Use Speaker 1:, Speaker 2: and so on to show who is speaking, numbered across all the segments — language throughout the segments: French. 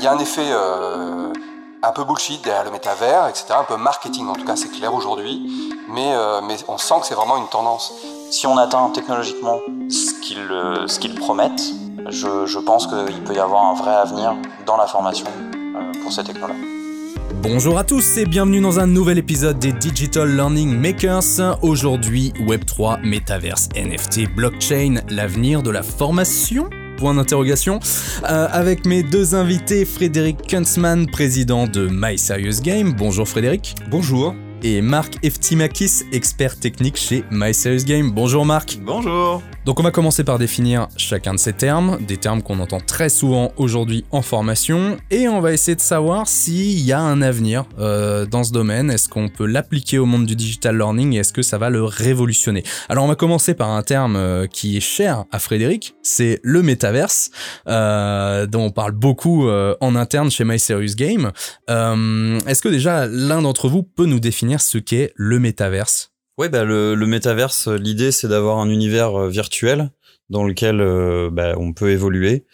Speaker 1: il y a un effet euh, un peu bullshit derrière le métavers, etc. Un peu marketing, en tout cas, c'est clair aujourd'hui. Mais, euh, mais on sent que c'est vraiment une tendance.
Speaker 2: Si on atteint technologiquement ce qu'ils euh, ce qu'ils promettent, je, je pense qu'il peut y avoir un vrai avenir dans la formation euh, pour ces technologies.
Speaker 3: Bonjour à tous et bienvenue dans un nouvel épisode des Digital Learning Makers. Aujourd'hui, Web3, Metaverse, NFT, Blockchain, l'avenir de la formation Point d'interrogation. Euh, avec mes deux invités, Frédéric Kunzmann, président de My Game. Bonjour Frédéric.
Speaker 4: Bonjour.
Speaker 3: Et Marc Eftimakis, expert technique chez My Serious Game. Bonjour Marc.
Speaker 4: Bonjour.
Speaker 3: Donc on va commencer par définir chacun de ces termes, des termes qu'on entend très souvent aujourd'hui en formation, et on va essayer de savoir s'il y a un avenir euh, dans ce domaine, est-ce qu'on peut l'appliquer au monde du digital learning et est-ce que ça va le révolutionner? Alors on va commencer par un terme euh, qui est cher à Frédéric, c'est le métaverse, euh, dont on parle beaucoup en interne chez My Serious Game. Est-ce que déjà l'un d'entre vous peut nous définir ce qu'est le métaverse
Speaker 5: Ouais, bah le, métaverse, l'idée c'est d'avoir un univers euh, virtuel dans lequel euh, bah, on peut évoluer.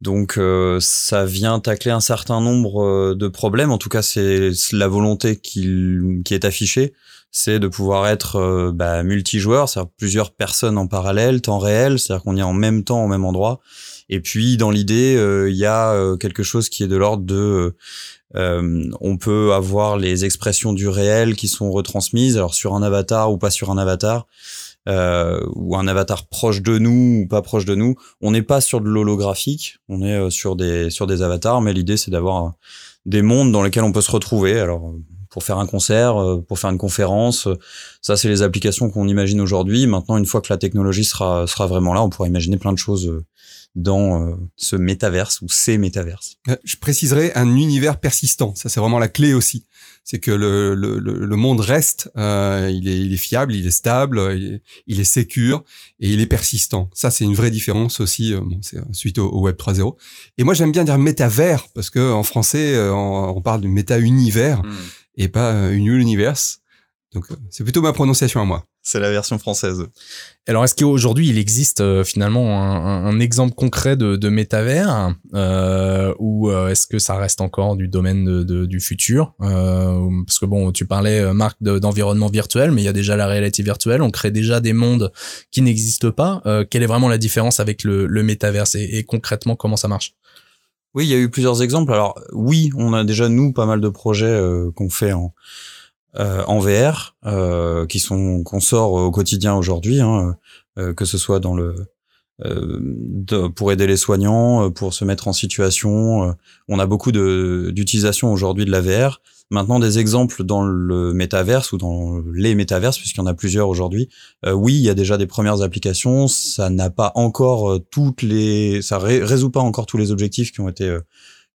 Speaker 5: Donc euh, ça vient tacler un certain nombre euh, de problèmes. En tout cas, c'est la volonté qui, qui est affichée, c'est de pouvoir être euh, bah, multijoueur, c'est-à-dire plusieurs personnes en parallèle, temps réel, c'est-à-dire qu'on est en même temps au même endroit. Et puis dans l'idée, euh, il y a euh, quelque chose qui est de l'ordre de euh, on peut avoir les expressions du réel qui sont retransmises, alors sur un avatar ou pas sur un avatar, euh, ou un avatar proche de nous ou pas proche de nous. On n'est pas sur de l'holographique, on est euh, sur des sur des avatars, mais l'idée c'est d'avoir des mondes dans lesquels on peut se retrouver. Alors pour faire un concert, euh, pour faire une conférence, euh, ça c'est les applications qu'on imagine aujourd'hui. Maintenant, une fois que la technologie sera sera vraiment là, on pourra imaginer plein de choses euh, dans euh, ce métaverse ou ces métaverses.
Speaker 4: Euh, Je préciserai un univers persistant. Ça, c'est vraiment la clé aussi. C'est que le, le, le le monde reste, euh, il, est, il est fiable, il est stable, il est, il est sécure et il est persistant. Ça, c'est une vraie différence aussi euh, bon, c'est, suite au, au Web 3.0. Et moi, j'aime bien dire métavers parce que en français, euh, on, on parle du méta-univers et pas euh, une universe. Donc, euh, c'est plutôt ma prononciation à moi.
Speaker 5: C'est la version française.
Speaker 3: Alors, est-ce qu'aujourd'hui, il existe euh, finalement un, un- un exemple concret de, de métavers euh, ou euh, est-ce que ça reste encore du domaine de, de- du futur Euh, Parce que bon, tu parlais, Marc, de- d'environnement virtuel, mais il y a déjà la réalité virtuelle. On crée déjà des mondes qui n'existent pas. Euh, quelle est vraiment la différence avec le, le métaverse et, et concrètement, comment ça marche?
Speaker 5: Oui, il y a eu plusieurs exemples. Alors oui, on a déjà nous pas mal de projets euh, qu'on fait en euh, en VR, euh, qui sont qu'on sort au quotidien aujourd'hui, hein, euh, que ce soit dans le euh, de- pour aider les soignants, euh, pour se mettre en situation. euh, on a beaucoup d'utilisation aujourd'hui de la VR. Maintenant, des exemples dans le métaverse ou dans les métaverses, puisqu'il y en a plusieurs aujourd'hui. Oui, il y a déjà des premières applications. Ça n'a pas encore toutes les, ça ré- résout pas encore tous les objectifs qui ont été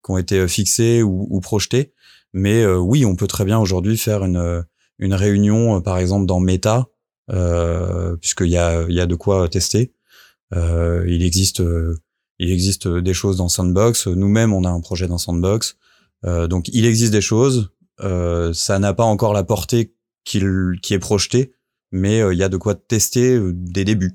Speaker 5: qui ont été fixés ou, ou projetés. Mais euh, oui, on peut très bien aujourd'hui faire une euh, une réunion, euh, par exemple dans Meta, euh, puisqu'il y a y a de quoi tester. Il existe il existe des choses dans Sandbox. Nous-mêmes, on a un projet dans Sandbox. Donc, il existe des choses. Ça n'a pas encore la portée qu'il qui est projetée, mais il y a de quoi tester des débuts.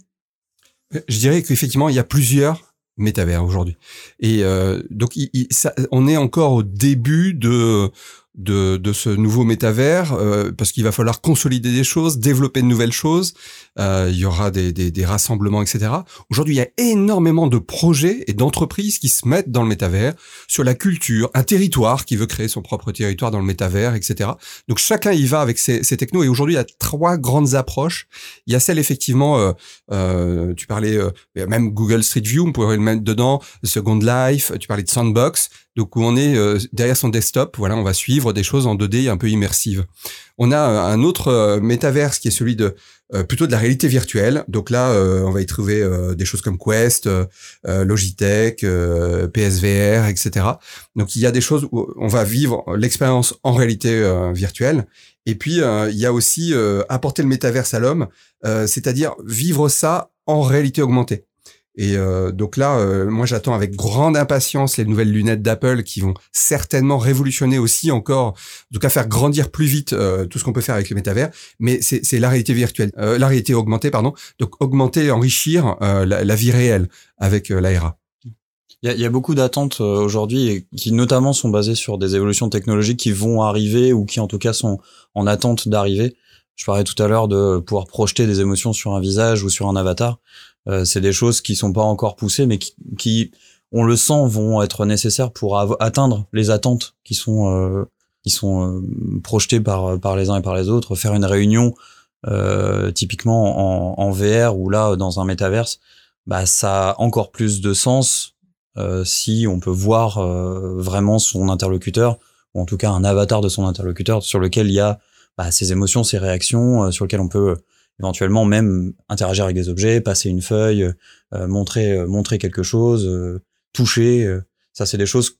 Speaker 4: Je dirais qu'effectivement, il y a plusieurs métavers aujourd'hui. Et euh, donc, il- il- ça- on est encore au début de de, de ce nouveau métavers euh, parce qu'il va falloir consolider des choses, développer de nouvelles choses. Euh, il y aura des, des, des rassemblements, etc. Aujourd'hui, il y a énormément de projets et d'entreprises qui se mettent dans le métavers sur la culture, un territoire qui veut créer son propre territoire dans le métavers, etc. Donc chacun y va avec ses, ses technos. Et aujourd'hui, il y a trois grandes approches. Il y a celle effectivement, euh, euh, tu parlais euh, même Google Street View, on pourrait le mettre dedans, Second Life, tu parlais de Sandbox, donc où on est euh, derrière son desktop, voilà, on va suivre des choses en 2D un peu immersives. On a euh, un autre euh, métaverse qui est celui de plutôt de la réalité virtuelle. Donc là, on va y trouver des choses comme Quest, Logitech, PSVR, etc. Donc il y a des choses où on va vivre l'expérience en réalité virtuelle. Et puis il y a aussi apporter le métaverse à l'homme, c'est-à-dire vivre ça en réalité augmentée. Et euh, donc là, euh, moi j'attends avec grande impatience les nouvelles lunettes d'Apple qui vont certainement révolutionner aussi encore, en tout cas faire grandir plus vite euh, tout ce qu'on peut faire avec le métavers. Mais c'est la réalité virtuelle, euh, la réalité augmentée, pardon. Donc augmenter, enrichir euh, la, la vie réelle avec euh, l'ARA.
Speaker 5: Il y, a, il y a beaucoup d'attentes aujourd'hui qui notamment sont basées sur des évolutions technologiques qui vont arriver ou qui en tout cas sont en attente d'arriver. Je parlais tout à l'heure de pouvoir projeter des émotions sur un visage ou sur un avatar. Euh, c'est des choses qui sont pas encore poussées, mais qui, qui, on le sent, vont être nécessaires pour atteindre les attentes qui sont euh, qui sont euh, projetées par par les uns et par les autres. Faire une réunion euh, typiquement en, en, VR ou là dans un métaverse, bah ça a encore plus de sens euh, si on peut voir vraiment son interlocuteur ou en tout cas un avatar de son interlocuteur sur lequel il y a bah, ses émotions, ses réactions, sur lequel on peut éventuellement même interagir avec des objets, passer une feuille, euh, montrer euh, montrer quelque chose, euh, toucher. ça, c'est des choses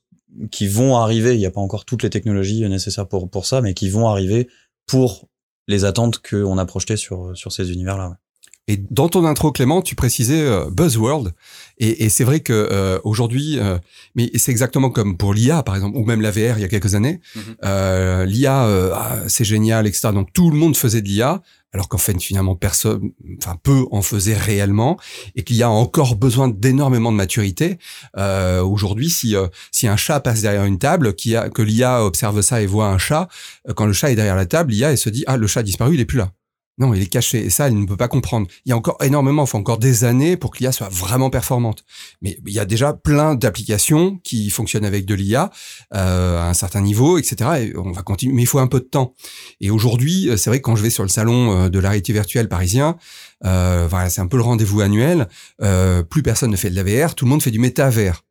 Speaker 5: qui vont arriver. Il n'y a pas encore toutes les technologies nécessaires pour pour ça, mais qui vont arriver pour les attentes qu'on a projetées sur sur ces univers-là.
Speaker 4: Et dans ton intro, Clément, tu précisais euh, buzzword, et, et c'est vrai que euh, aujourd'hui, euh, mais c'est exactement comme pour l'IA par exemple, ou même la VR il y a quelques années. Mhm. L'IA, ah, c'est génial, etc. Donc tout le monde faisait de l'IA, alors qu'en fait finalement personne, enfin peu en faisait réellement, et qu'il y a encore besoin d'énormément de maturité. aujourd'hui, si si un chat passe derrière une table, qui a, que l'IA observe ça et voit un chat, quand le chat est derrière la table, l'IA elle se dit ah le chat a disparu, il est plus là. Non, il est caché. Et ça, il ne peut pas comprendre. Il y a encore énormément, il faut encore des années pour que l'IA soit vraiment performante. Mais il y a déjà plein d'applications qui fonctionnent avec de l'IA euh, à un certain niveau, etc. Et on va continuer, mais il faut un peu de temps. Et aujourd'hui, euh, c'est vrai que quand je vais sur le salon euh, de la réalité virtuelle parisien, euh, voilà, c'est un peu le rendez-vous annuel. Euh, plus personne ne fait de la VR, tout le monde fait du métavers.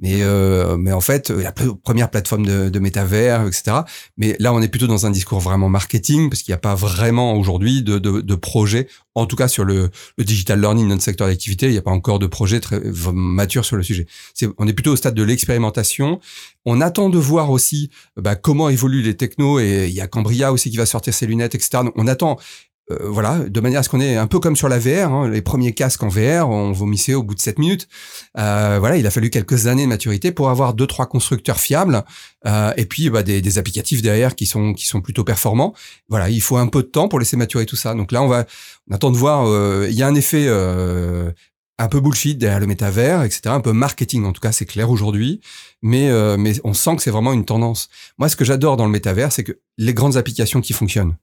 Speaker 4: Mais, euh, mais en fait, la première plateforme de, de métavers, etc. Mais là, on est plutôt dans un discours vraiment marketing, parce qu'il n'y a pas vraiment aujourd'hui de, de, de, projet, en tout cas sur le, le digital learning, notre secteur d'activité, il n'y a pas encore de projet très mature sur le sujet. On est plutôt au stade de l'expérimentation. On attend de voir aussi bah, comment évoluent les technos, et il y a Cambria aussi qui va sortir ses lunettes, etc. On attend euh, voilà, de manière à ce qu'on ait un peu comme sur la VR, hein, les premiers casques en VR, on vomissait au bout de 7 minutes. Euh, voilà, il a fallu quelques années de maturité pour avoir deux trois constructeurs fiables euh, et puis bah, des, des, applicatifs derrière qui sont qui sont plutôt performants. Voilà, il faut un peu de temps pour laisser maturer tout ça. Donc là, on va on attend de voir. Il y a un effet un peu bullshit derrière le métavers, etc. Un peu marketing, en tout cas, c'est clair aujourd'hui. Mais, euh, mais on sent que c'est vraiment une tendance. Moi, ce que j'adore dans le métavers, c'est que les grandes applications qui fonctionnent,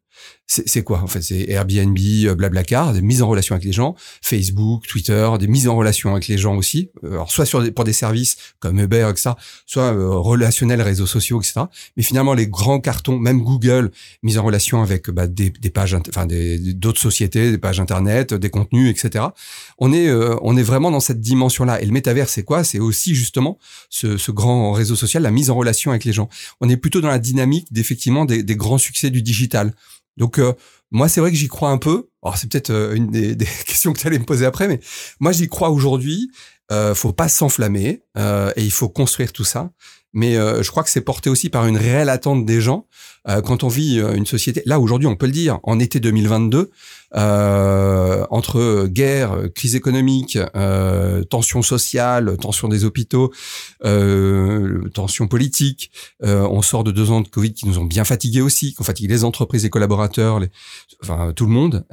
Speaker 4: c'est quoi en fait? C'est Airbnb, euh, Blablacar, des mises en relation avec les gens, Facebook, Twitter, des mises en relation avec les gens aussi. Euh, alors soit sur des, pour des services comme Uber, etc., soit relationnels, réseaux sociaux, etc. Mais finalement, les grands cartons, même Google, mise en relation avec bah, des, des, pages, enfin d'autres sociétés, des pages internet, des contenus, etc. On est on est vraiment dans cette dimension-là. Et le métavers, c'est quoi? C'est aussi justement ce, ce, grand réseau social, la mise en relation avec les gens. On est plutôt dans la dynamique d'effectivement des, grands succès du digital. Donc euh, moi, c'est vrai que j'y crois un peu. Alors c'est peut-être euh, une des, questions que tu allais me poser après, mais moi j'y crois aujourd'hui. Euh, faut pas s'enflammer euh, et il faut construire tout ça. Mais je crois que c'est porté aussi par une réelle attente des gens. Quand on vit une société, là aujourd'hui, on peut le dire, en été 2022, euh, entre guerre, crise économique, euh, tension sociale, tension des hôpitaux, euh, tension politique. on sort de deux ans de Covid qui nous ont bien fatigués aussi, qui ont fatigué les entreprises, les collaborateurs, les, enfin tout le monde.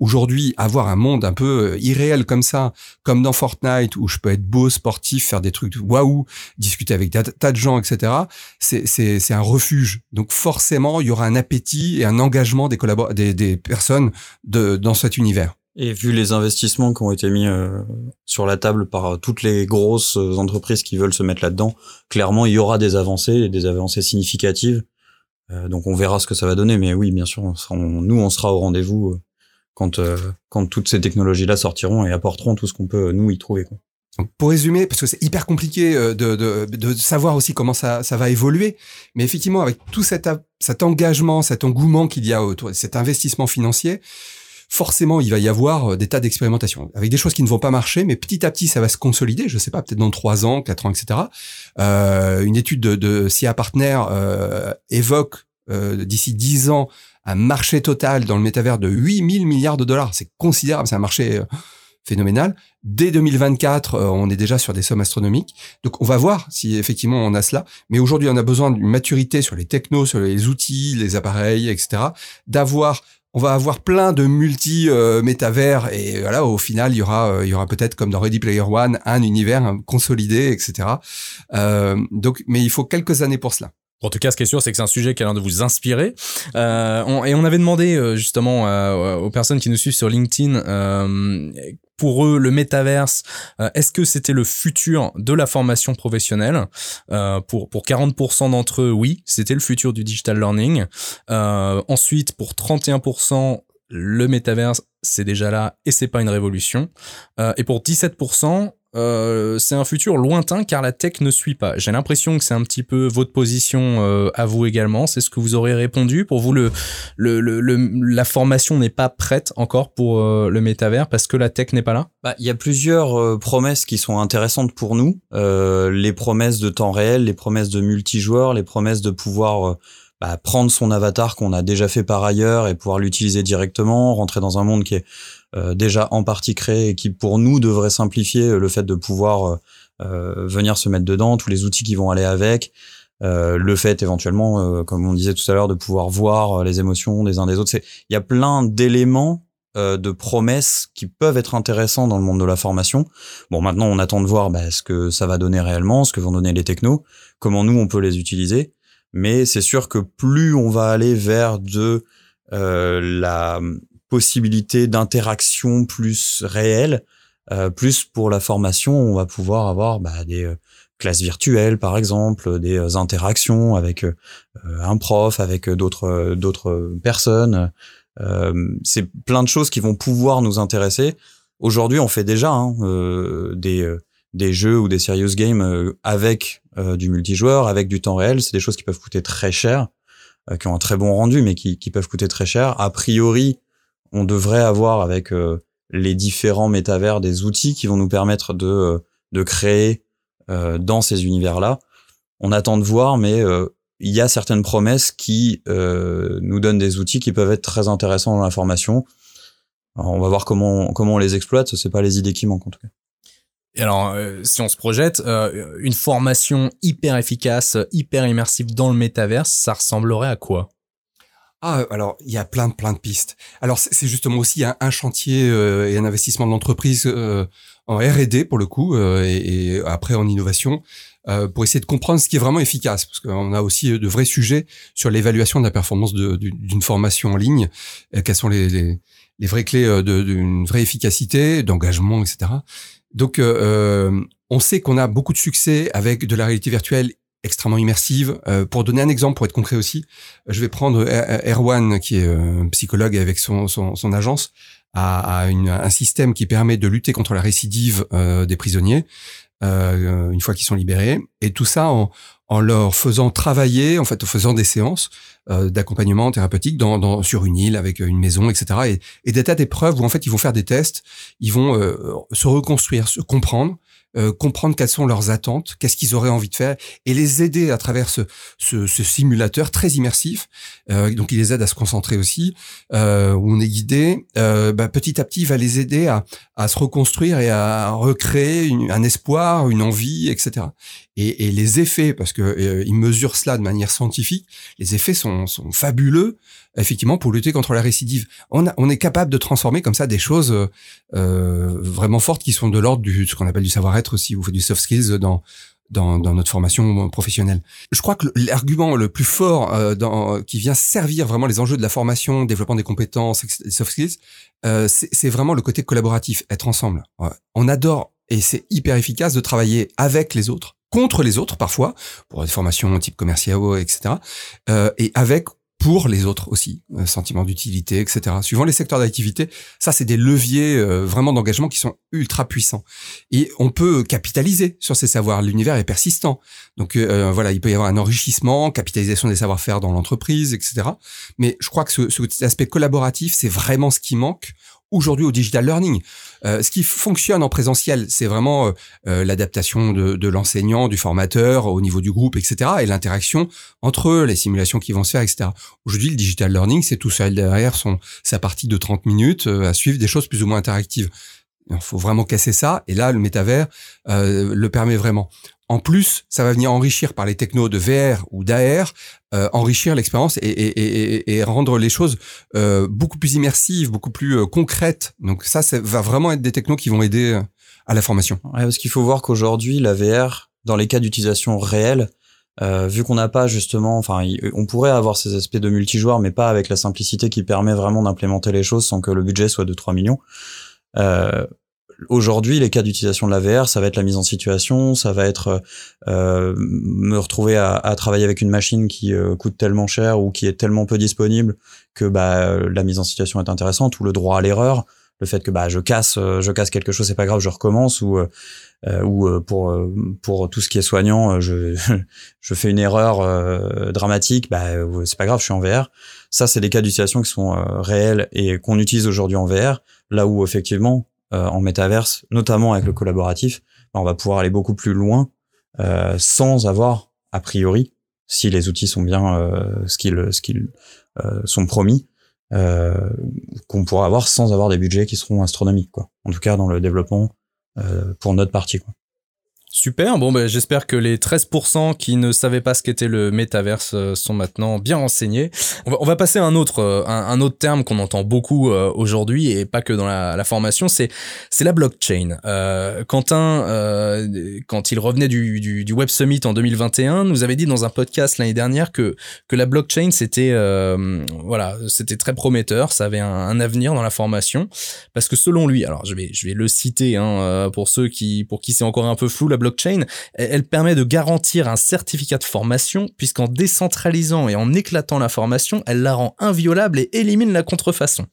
Speaker 4: Aujourd'hui, avoir un monde un peu irréel comme ça, comme dans Fortnite, où je peux être beau, sportif, faire des trucs waouh, discuter avec des tas de gens, etc. C'est un refuge. Donc forcément, il y aura un appétit et un engagement des, des, des personnes de, dans cet univers.
Speaker 5: Et vu les investissements qui ont été mis euh, sur la table par euh, toutes les grosses euh, entreprises qui veulent se mettre là-dedans, clairement, il y aura des avancées, des avancées significatives. donc on verra ce que ça va donner. Mais oui, bien sûr, nous, on sera au rendez-vous quand, quand toutes ces technologies-là sortiront et apporteront tout ce qu'on peut, nous, y trouver. Quoi.
Speaker 4: Pour résumer, parce que c'est hyper compliqué de, de, de, savoir aussi comment ça, ça va évoluer, mais effectivement, avec tout cet, cet engagement, cet engouement qu'il y a autour, cet investissement financier, forcément, il va y avoir euh, des tas d'expérimentations avec des choses qui ne vont pas marcher, mais petit à petit, ça va se consolider. Je sais pas, peut-être dans trois ans, quatre ans, etc. Euh, une étude de, de CIA Partner euh, évoque euh, d'ici dix ans un marché total dans le métavers de 8000 milliards de dollars. C'est considérable, c'est un marché euh, phénoménal. Dès 2024, euh, on est déjà sur des sommes astronomiques. Donc on va voir si effectivement on a cela. Mais aujourd'hui, on a besoin d'une maturité sur les technos, sur les outils, les appareils, etc. D'avoir on va avoir plein de multi euh, et voilà au final il y aura euh, il y aura peut-être comme dans Ready Player One un univers consolidé etc. Euh, donc mais il faut quelques années pour cela.
Speaker 3: En tout cas, ce qui est sûr, c'est que c'est un sujet qui a l'air de vous inspirer. Euh, et on avait demandé justement euh, aux personnes qui nous suivent sur LinkedIn, pour eux, le métaverse, euh, est-ce que c'était le futur de la formation professionnelle? Pour pour 40% d'entre eux, oui, c'était le futur du digital learning. ensuite, pour 31%, le métaverse, c'est déjà là et c'est pas une révolution. et pour 17%, euh, c'est un futur lointain car la tech ne suit pas. J'ai l'impression que c'est un petit peu votre position euh, à vous également. C'est ce que vous aurez répondu. Pour vous, le, le, le, la formation n'est pas prête encore pour euh, le métavers parce que la tech n'est pas là?
Speaker 5: Bah, Il y a plusieurs promesses qui sont intéressantes pour nous. les promesses de temps réel, les promesses de multijoueurs, les promesses de pouvoir bah, prendre son avatar qu'on a déjà fait par ailleurs et pouvoir l'utiliser directement, rentrer dans un monde qui est euh, déjà en partie créé et qui pour nous devrait simplifier euh, le fait de pouvoir euh, venir se mettre dedans, tous les outils qui vont aller avec. le fait éventuellement, comme on disait tout à l'heure, de pouvoir voir les émotions des uns des autres. Il y a plein d'éléments de promesses qui peuvent être intéressants dans le monde de la formation. Bon, maintenant, on attend de voir bah, ce que ça va donner réellement, ce que vont donner les technos, comment nous, on peut les utiliser. Mais c'est sûr que plus on va aller vers de euh, la possibilité d'interaction plus réelle, euh, plus pour la formation, on va pouvoir avoir bah, des euh, classes virtuelles par exemple, des euh, interactions avec un prof, avec d'autres d'autres personnes. c'est plein de choses qui vont pouvoir nous intéresser. Aujourd'hui, on fait déjà hein, des des jeux ou des serious games avec du multijoueur, avec du temps réel. C'est des choses qui peuvent coûter très cher, qui ont un très bon rendu, mais qui, qui peuvent coûter très cher. A priori, on devrait avoir avec euh, les différents métavers des outils qui vont nous permettre de, euh, de créer euh, dans ces univers-là. On attend de voir, mais il y a certaines promesses qui nous donnent des outils qui peuvent être très intéressants dans la formation. on va voir comment, comment on les exploite. C'est pas les idées qui manquent en tout cas.
Speaker 3: Et alors, si on se projette, une formation hyper efficace, hyper immersive dans le métaverse, ça ressemblerait à quoi?
Speaker 4: Ah, alors il y a plein de plein de pistes. Alors c'est justement aussi un, chantier euh, et un investissement de l'entreprise euh, en R&D pour le coup euh, et, après en innovation pour essayer de comprendre ce qui est vraiment efficace parce qu'on a aussi de vrais sujets sur l'évaluation de la performance d'une formation en ligne. quelles sont les, les vraies clés d'une vraie efficacité, d'engagement, etc. Donc on sait qu'on a beaucoup de succès avec de la réalité virtuelle extrêmement immersive. Euh, pour donner un exemple, pour être concret aussi, je vais prendre Erwan, qui est un psychologue avec son, son, son agence, à, à une, un système qui permet de lutter contre la récidive euh, des prisonniers euh, une fois qu'ils sont libérés, et tout ça en, en, leur faisant travailler, en fait, en faisant des séances euh, d'accompagnement thérapeutique dans, dans, sur une île avec une maison, etc. Et, et des tas d'épreuves où en fait ils vont faire des tests, ils vont euh, se reconstruire, se comprendre, euh, comprendre quelles sont leurs attentes, qu'est-ce qu'ils auraient envie de faire, et les aider à travers ce, ce, ce simulateur très immersif. Euh, donc, il les aide à se concentrer aussi, euh, où on est guidé. Euh, bah, petit à petit, il va les aider à, à se reconstruire et à recréer un espoir, une envie, etc. Et, et les effets, parce que euh, ils mesurent cela de manière scientifique, les effets sont, sont fabuleux effectivement pour lutter contre la récidive. On, a, on est capable de transformer comme ça des choses euh, euh vraiment fortes qui sont de l'ordre du ce qu'on appelle du savoir-être aussi, ou du soft skills dans dans, dans, notre formation professionnelle. Je crois que l'argument le plus fort euh, dans, qui vient servir vraiment les enjeux de la formation, développement des compétences, soft skills, euh, c'est vraiment le côté collaboratif, être ensemble. On adore et c'est hyper efficace de travailler avec les autres, contre les autres parfois, pour des formations type commercial, etc. Euh, et avec pour les autres aussi, euh, sentiment d'utilité, etc. Suivant les secteurs d'activité, ça c'est des leviers euh, vraiment d'engagement qui sont ultra puissants. Et on peut capitaliser sur ces savoirs. L'univers est persistant, donc euh, voilà, il peut y avoir un enrichissement, capitalisation des savoir-faire dans l'entreprise, etc. Mais je crois que ce, cet aspect collaboratif, c'est vraiment ce qui manque aujourd'hui au digital learning. Euh, ce qui fonctionne en présentiel, c'est vraiment euh, euh, l'adaptation de, de l'enseignant, du formateur au niveau du groupe, etc. et l'interaction entre eux, les simulations qui vont se faire, etc. Aujourd'hui, le digital learning, c'est tout seul derrière son, sa partie de 30 minutes à suivre des choses plus ou moins interactives. Il faut vraiment casser ça. Et là, le métavers euh, le permet vraiment. En plus, ça va venir enrichir par les technos de VR ou d'AR, euh, enrichir l'expérience et, et, et, et, rendre les choses euh, beaucoup plus immersives, beaucoup plus euh, concrètes. Donc ça, ça va vraiment être des technos qui vont aider euh, à la formation.
Speaker 5: Ouais, parce qu'il faut voir qu'aujourd'hui, la VR, dans les cas d'utilisation réelle, euh, vu qu'on n'a pas justement, enfin, on pourrait avoir ces aspects de multijoueur, mais pas avec la simplicité qui permet vraiment d'implémenter les choses sans que le budget soit de 3 millions. Euh, Aujourd'hui, les cas d'utilisation de la VR, ça va être la mise en situation, ça va être euh, me retrouver à, à, travailler avec une machine qui euh, coûte tellement cher ou qui est tellement peu disponible que bah, la mise en situation est intéressante ou le droit à l'erreur, le fait que bah, je casse, je casse quelque chose, c'est pas grave, je recommence ou euh, ou euh, pour euh, pour tout ce qui est soignant, je je fais une erreur dramatique, bah c'est pas grave, je suis en VR. Ça, c'est des cas d'utilisation qui sont réels et qu'on utilise aujourd'hui en VR. Là où effectivement, en métaverse, notamment avec le collaboratif, bah, on va pouvoir aller beaucoup plus loin sans avoir a priori, si les outils sont bien ce qu'ils ce qu'ils sont promis, qu'on pourra avoir sans avoir des budgets qui seront astronomiques quoi. En tout cas dans le développement euh, pour notre partie. Quoi.
Speaker 3: Super, bon ben j'espère que les 13% qui ne savaient pas ce qu'était le métaverse euh, sont maintenant bien renseignés. On va, on va passer à un autre, euh, un, autre terme qu'on entend beaucoup euh, aujourd'hui et pas que dans la, formation, c'est c'est la blockchain. Quentin, quand il revenait du, du, du, Web Summit en 2021, nous avait dit dans un podcast l'année dernière que que la blockchain c'était voilà c'était très prometteur, ça avait un, un, avenir dans la formation parce que selon lui, alors je vais je vais le citer hein, pour ceux qui pour qui c'est encore un peu flou la blockchain, elle permet de garantir un certificat de formation puisqu'en décentralisant et en éclatant la formation, elle la rend inviolable et élimine la contrefaçon.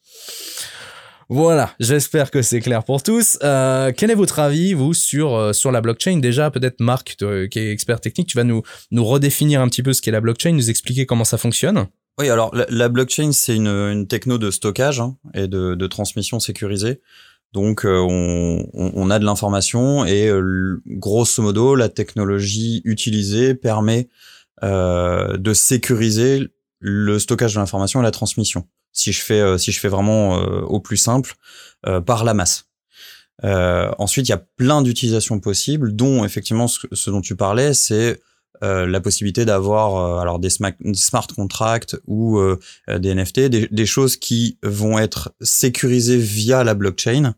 Speaker 3: Voilà, j'espère que c'est clair pour tous. Euh, quel est votre avis, vous, sur, euh, sur la blockchain? Déjà, peut-être Marc, qui est expert technique, tu vas nous, nous redéfinir un petit peu ce qu'est la blockchain, nous expliquer comment ça fonctionne
Speaker 5: Oui, alors la, blockchain, c'est une, une techno de stockage hein, et de, de transmission sécurisée. Donc euh, on, on, a de l'information et euh, grosso modo la technologie utilisée permet euh, de sécuriser le stockage de l'information et la transmission. Si je fais si je fais vraiment au plus simple par la masse. ensuite, il y a plein d'utilisations possibles, dont effectivement ce, ce dont tu parlais, c'est euh, la possibilité d'avoir euh, alors des smart, contracts ou euh, des NFT, des, des, choses qui vont être sécurisées via la blockchain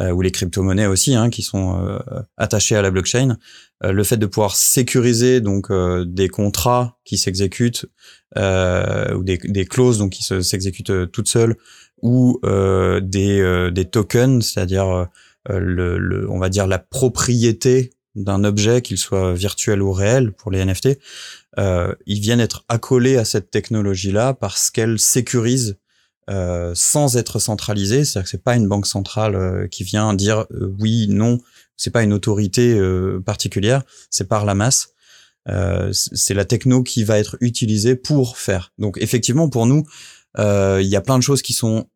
Speaker 5: ou les crypto-monnaies aussi, hein, qui sont attachées à la blockchain. le fait de pouvoir sécuriser donc des contrats qui s'exécutent ou des, des, clauses donc qui s'exécutent toutes seules ou des, des tokens, c'est-à-dire le, le, on va dire la propriété d'un objet, qu'il soit virtuel ou réel pour les NFT, euh, ils viennent être accolés à cette technologie-là parce qu'elle sécurise euh, sans être centralisée. C'est-à-dire que c'est pas une banque centrale euh, qui vient dire euh, oui, non. C'est pas une autorité euh, particulière. C'est par la masse. c'est la techno qui va être utilisée pour faire. Donc effectivement, pour nous, il y a plein de choses qui sont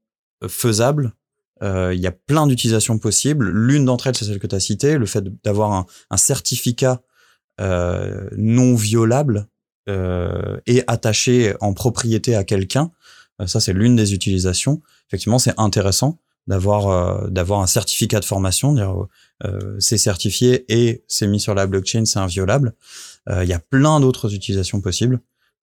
Speaker 5: faisables il y a plein d'utilisations possibles. L'une d'entre elles, c'est celle que tu as citée, le fait d'avoir un, un, certificat euh, non violable euh, et attaché en propriété à quelqu'un. Euh, ça, c'est l'une des utilisations. Effectivement, c'est intéressant d'avoir euh, d'avoir un certificat de formation, dire c'est certifié et c'est mis sur la blockchain, c'est inviolable. Il y a plein d'autres utilisations possibles.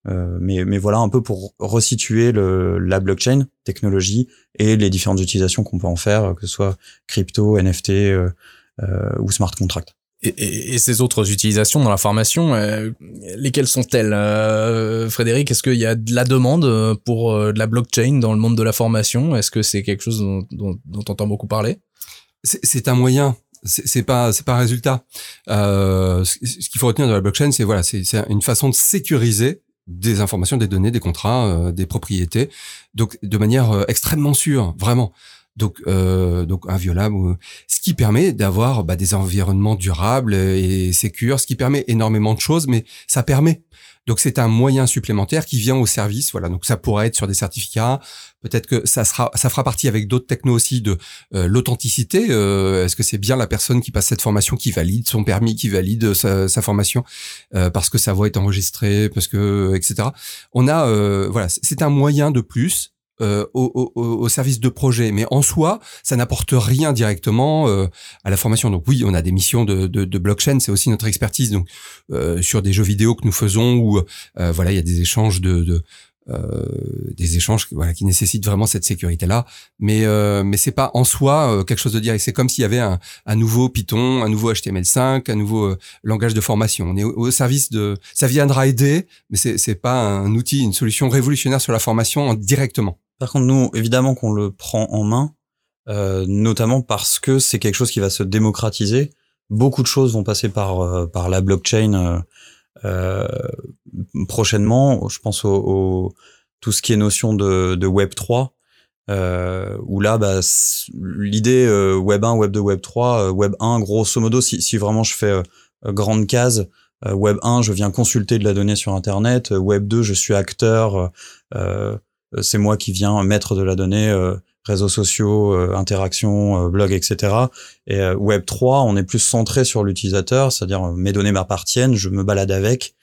Speaker 5: Euh, mais, mais voilà un peu pour resituer le, la blockchain technologie et les différentes utilisations qu'on peut en faire, que ce soit crypto, NFT euh, euh, ou smart contract.
Speaker 3: Et, et, ces autres utilisations dans la formation, euh, lesquelles sont-elles euh, Frédéric, est-ce qu'il y a de la demande pour de la blockchain dans le monde de la formation? Est-ce que c'est quelque chose dont, dont, dont on entend beaucoup parler?
Speaker 4: C'est un moyen c'est pas c'est pas un résultat. Euh, ce, ce qu'il faut retenir de la blockchain, c'est voilà, c'est une façon de sécuriser des informations, des données, des contrats, euh, des propriétés, donc de manière euh, extrêmement sûre, vraiment. Donc, euh, donc inviolable, ce qui permet d'avoir bah, des environnements durables et sécures, ce qui permet énormément de choses, mais ça permet donc c'est un moyen supplémentaire qui vient au service. Voilà, donc ça pourrait être sur des certificats. Peut-être que ça sera, ça fera partie avec d'autres technos aussi de euh, l'authenticité. Euh, est-ce que c'est bien la personne qui passe cette formation qui valide son permis, qui valide sa, formation euh, parce que sa voix est enregistrée, parce que etc. On a, voilà, c'est un moyen de plus euh, au, au, au, service de projet, mais en soi, ça n'apporte rien directement euh, à la formation. Donc oui, on a des missions de, de, de blockchain, c'est aussi notre expertise. Donc euh, sur des jeux vidéo que nous faisons, où euh, voilà, il y a des échanges de, de euh, des échanges voilà qui nécessitent vraiment cette sécurité là mais euh, mais c'est pas en soi quelque chose de direct. C'est comme s'il y avait un, un, nouveau Python un nouveau HTML5 un nouveau langage de formation. On est au, service de ça viendra aider mais c'est c'est pas un outil une solution révolutionnaire sur la formation directement
Speaker 5: par contre nous évidemment qu'on le prend en main notamment parce que c'est quelque chose qui va se démocratiser. Beaucoup de choses vont passer par par la blockchain euh, prochainement, je pense au, au, tout ce qui est notion de, de Web 3, euh, où là, bah, l'idée euh, Web 1, Web 2, Web 3, euh, Web 1, grosso modo, si, si vraiment je fais euh, grande case, Web 1, je viens consulter de la donnée sur Internet, Web 2, je suis acteur, c'est moi qui viens mettre de la donnée réseaux sociaux, euh, interactions, euh, etc. Et euh, Web 3, on est plus centré sur l'utilisateur, c'est-à-dire mes données m'appartiennent, je me balade avec.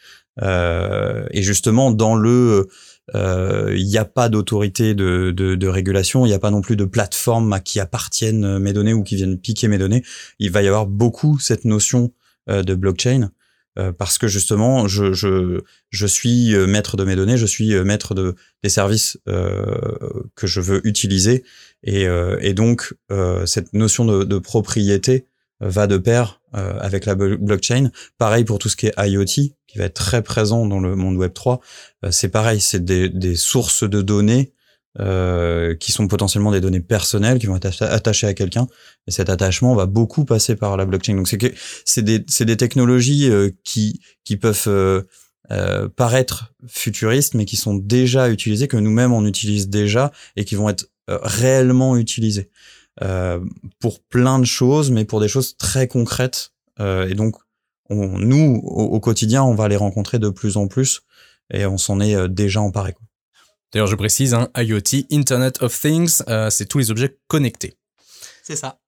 Speaker 5: et justement, dans le il n'y a pas d'autorité de, de, de, régulation, il n'y a pas non plus de plateforme à qui appartiennent mes données ou qui viennent piquer mes données. Il va y avoir beaucoup cette notion de blockchain euh, parce que justement, je, je, je suis euh, maître de mes données, je suis euh, maître de, des services euh, que je veux utiliser. Et, et donc, cette notion de, de, propriété va de pair avec la blockchain. Pareil pour tout ce qui est IoT, qui va être très présent dans le monde Web 3. c'est pareil, c'est des, des sources de données euh, qui sont potentiellement des données personnelles qui vont être attachées à quelqu'un. Et cet attachement va beaucoup passer par la blockchain. Donc c'est que c'est des des technologies euh, qui qui peuvent euh, euh, paraître futuristes, mais qui sont déjà utilisées, que nous-mêmes on utilise déjà et qui vont être réellement utilisées pour plein de choses, mais pour des choses très concrètes. et donc on, nous au, au, quotidien, on va les rencontrer de plus en plus et on s'en est déjà emparé. Quoi.
Speaker 3: D'ailleurs, je précise, hein, IoT, Internet of Things, euh, c'est tous les objets connectés.
Speaker 6: C'est ça.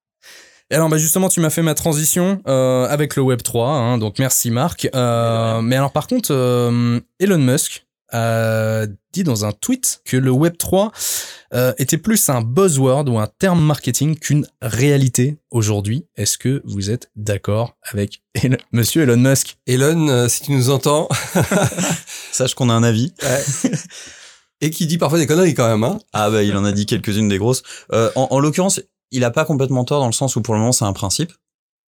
Speaker 3: Et alors, bah justement, tu m'as fait ma transition euh, avec le Web 3, hein, donc merci Marc. Euh, mais alors, par contre, euh, Elon Musk a dit dans un tweet que le Web 3 euh, était plus un buzzword ou un terme marketing qu'une réalité aujourd'hui. Est-ce que vous êtes d'accord avec Elon, Monsieur Elon Musk?
Speaker 4: Elon, euh, si tu nous entends,
Speaker 5: sache qu'on a un avis.
Speaker 4: Ouais. Et qui dit parfois des conneries quand même. Hein
Speaker 5: ah bah il en a dit quelques-unes des grosses. Euh, en, en l'occurrence, il a pas complètement tort dans le sens où pour le moment c'est un principe.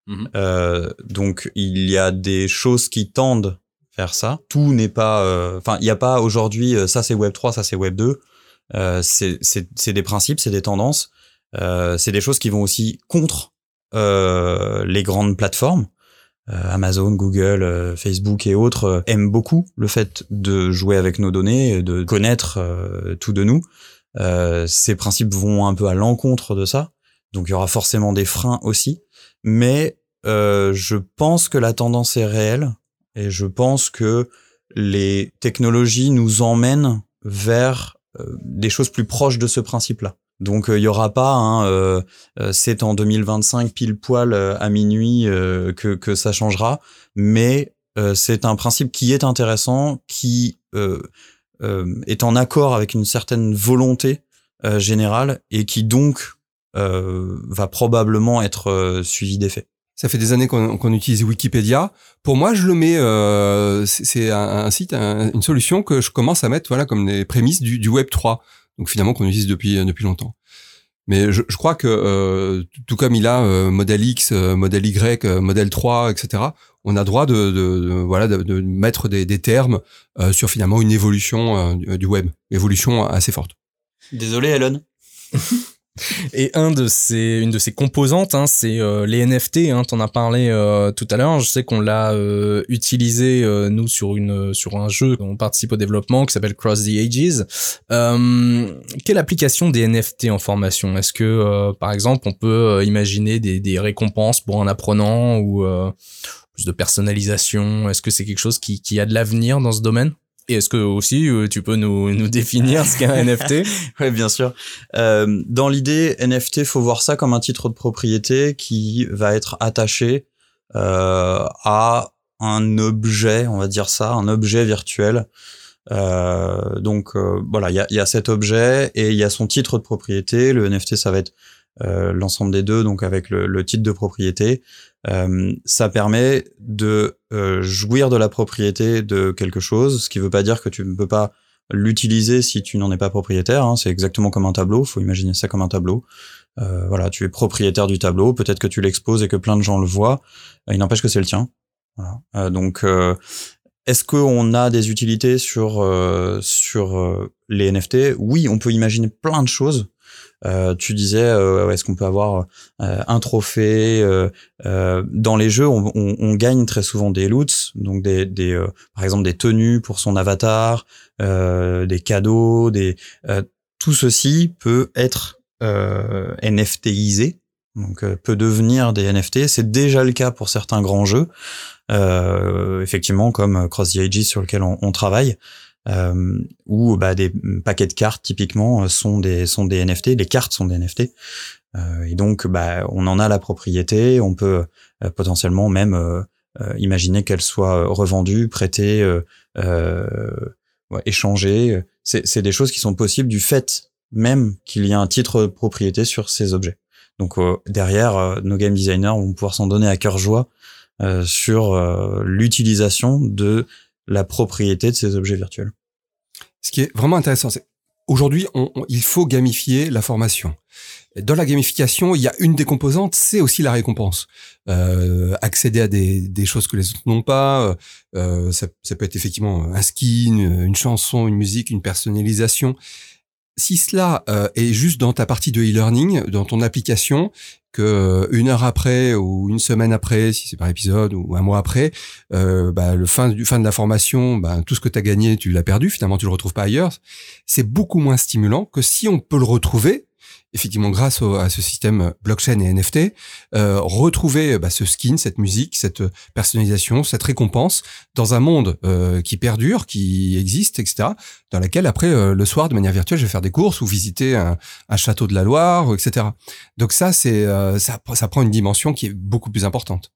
Speaker 5: Mmh. Euh, donc il y a des choses qui tendent vers ça. Tout n'est pas. euh, Enfin, il n'y a pas aujourd'hui. euh, Ça c'est Web 3, ça c'est Web 2. Euh, c'est c'est c'est des principes, c'est des tendances. Euh, c'est des choses qui vont aussi contre euh, les grandes plateformes. Euh, Amazon, Google, euh, Facebook et autres euh, aiment beaucoup le fait de jouer avec nos données, de connaître tout de nous. ces principes vont un peu à l'encontre de ça, donc il y aura forcément des freins aussi. Mais je pense que la tendance est réelle et je pense que les technologies nous emmènent vers des choses plus proches de ce principe-là. Donc il euh, y aura pas, hein, euh, euh c'est en 2025 pile poil euh, à minuit que, que ça changera, mais c'est un principe qui est intéressant, qui est en accord avec une certaine volonté générale et qui donc va probablement être suivi d'effet.
Speaker 4: Ça fait des années qu'on qu utilise Wikipédia. Pour moi, je le mets, euh, c'est un, site, un, une solution que je commence à mettre, voilà, comme les prémices du, du Web 3 donc finalement qu'on utilise depuis euh, depuis longtemps. Mais je, je crois que euh, tout comme il a euh, modèle X, euh, modèle Y, euh, modèle 3, etc., on a droit de, de, de voilà de, de, mettre des, des termes sur finalement une évolution du web, évolution assez forte.
Speaker 5: Désolé, Elon.
Speaker 3: Et un de ces, une de ces composantes, hein, c'est euh, les NFT. Hein, T'en as parlé euh, tout à l'heure. Je sais qu'on l'a euh, utilisé euh, nous sur une sur un jeu on participe au développement qui s'appelle Cross the Ages. Euh, quelle application des NFT en formation? Est-ce que par exemple on peut imaginer des, des récompenses pour un apprenant ou plus de personnalisation? Est-ce que c'est quelque chose qui, qui a de l'avenir dans ce domaine? Et est-ce que aussi euh, tu peux nous, nous définir ce qu'est un NFT
Speaker 5: Oui, bien sûr. Euh, dans l'idée, NFT, faut voir ça comme un titre de propriété qui va être attaché euh, à un objet, on va dire ça, un objet virtuel Euh, donc euh, voilà, il y a, y a, cet objet et il y a son titre de propriété. Le NFT, ça va être euh, l'ensemble des deux, donc avec le, le titre de propriété. Ça permet de jouir de la propriété de quelque chose, ce qui veut pas dire que tu ne peux pas l'utiliser si tu n'en es pas propriétaire. Hein. C'est exactement comme un tableau. Faut imaginer ça comme un tableau. Euh, voilà, tu es propriétaire du tableau. Peut-être que tu l'exposes et que plein de gens le voient. il n'empêche que c'est le tien. Voilà. Euh, donc, est-ce qu'on a des utilités sur euh, sur euh, les NFT Oui, on peut imaginer plein de choses. Euh, tu disais, euh, est-ce qu'on peut avoir un trophée dans les jeux on, on, on, gagne très souvent des loots, donc des, des par exemple des tenues pour son avatar, des cadeaux, des tout ceci peut être NFTisé, donc peut devenir des NFT. C'est déjà le cas pour certains grands jeux euh, effectivement comme Cross the Ages sur lequel on, on travaille. Euh, où bah, des paquets de cartes typiquement sont des sont des NFT, les cartes sont des NFT, euh, et donc bah, on en a la propriété, on peut euh, potentiellement même euh, euh, imaginer qu'elles soient revendues, prêtées, ouais, échangées. C'est des choses qui sont possibles du fait même qu'il y a un titre de propriété sur ces objets. Donc derrière, nos game designers vont pouvoir s'en donner à cœur joie euh, sur euh, l'utilisation de la propriété de ces objets virtuels.
Speaker 4: Ce qui est vraiment intéressant, c'est aujourd'hui, il faut gamifier la formation. Dans la gamification, il y a une des composantes, c'est aussi la récompense. Euh, accéder à des, des, choses que les autres n'ont pas, euh, ça, ça, peut être effectivement un skin, une chanson, une musique, une personnalisation. Si cela euh, est juste dans ta partie de e-learning, dans ton application, que euh, une heure après ou une semaine après, si c'est par épisode ou un mois après, euh, bah, le fin du fin de la formation, bah, tout ce que tu as gagné, tu l'as perdu. Finalement, tu le retrouves pas ailleurs. C'est beaucoup moins stimulant que si on peut le retrouver effectivement grâce à ce système blockchain et NFT, euh, retrouver bah, ce skin, cette musique, cette personnalisation, cette récompense dans un monde euh, qui perdure, qui existe, etc. Dans laquelle après euh, le soir, de manière virtuelle, je vais faire des courses ou visiter un, un château de la Loire, etc. Donc ça, c'est euh, ça, ça prend une dimension qui est beaucoup plus importante.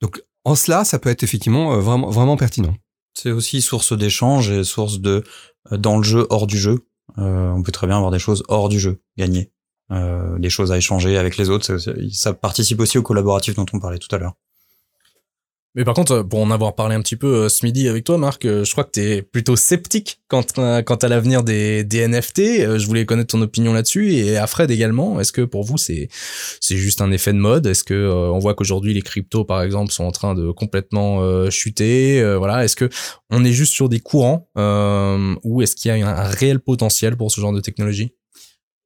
Speaker 4: Donc en cela, ça peut être effectivement euh, vraiment vraiment pertinent.
Speaker 5: C'est aussi source d'échange et source de dans le jeu hors du jeu. on peut très bien avoir des choses hors du jeu gagnées euh, des choses à échanger avec les autres. Ça, participe aussi au collaboratif dont on parlait tout à l'heure.
Speaker 3: Mais par contre, pour en avoir parlé un petit peu euh, ce midi avec toi, Marc, euh, je crois que tu es plutôt sceptique quant à, l'avenir des, des NFT. Euh, je voulais connaître ton opinion là-dessus et à Fred également. Est-ce que pour vous c'est c'est juste un effet de mode? Est-ce que on voit qu'aujourd'hui les cryptos par exemple sont en train de complètement chuter Voilà. Est-ce que on est juste sur des courants ou est-ce qu'il y a un réel potentiel pour ce genre de technologie?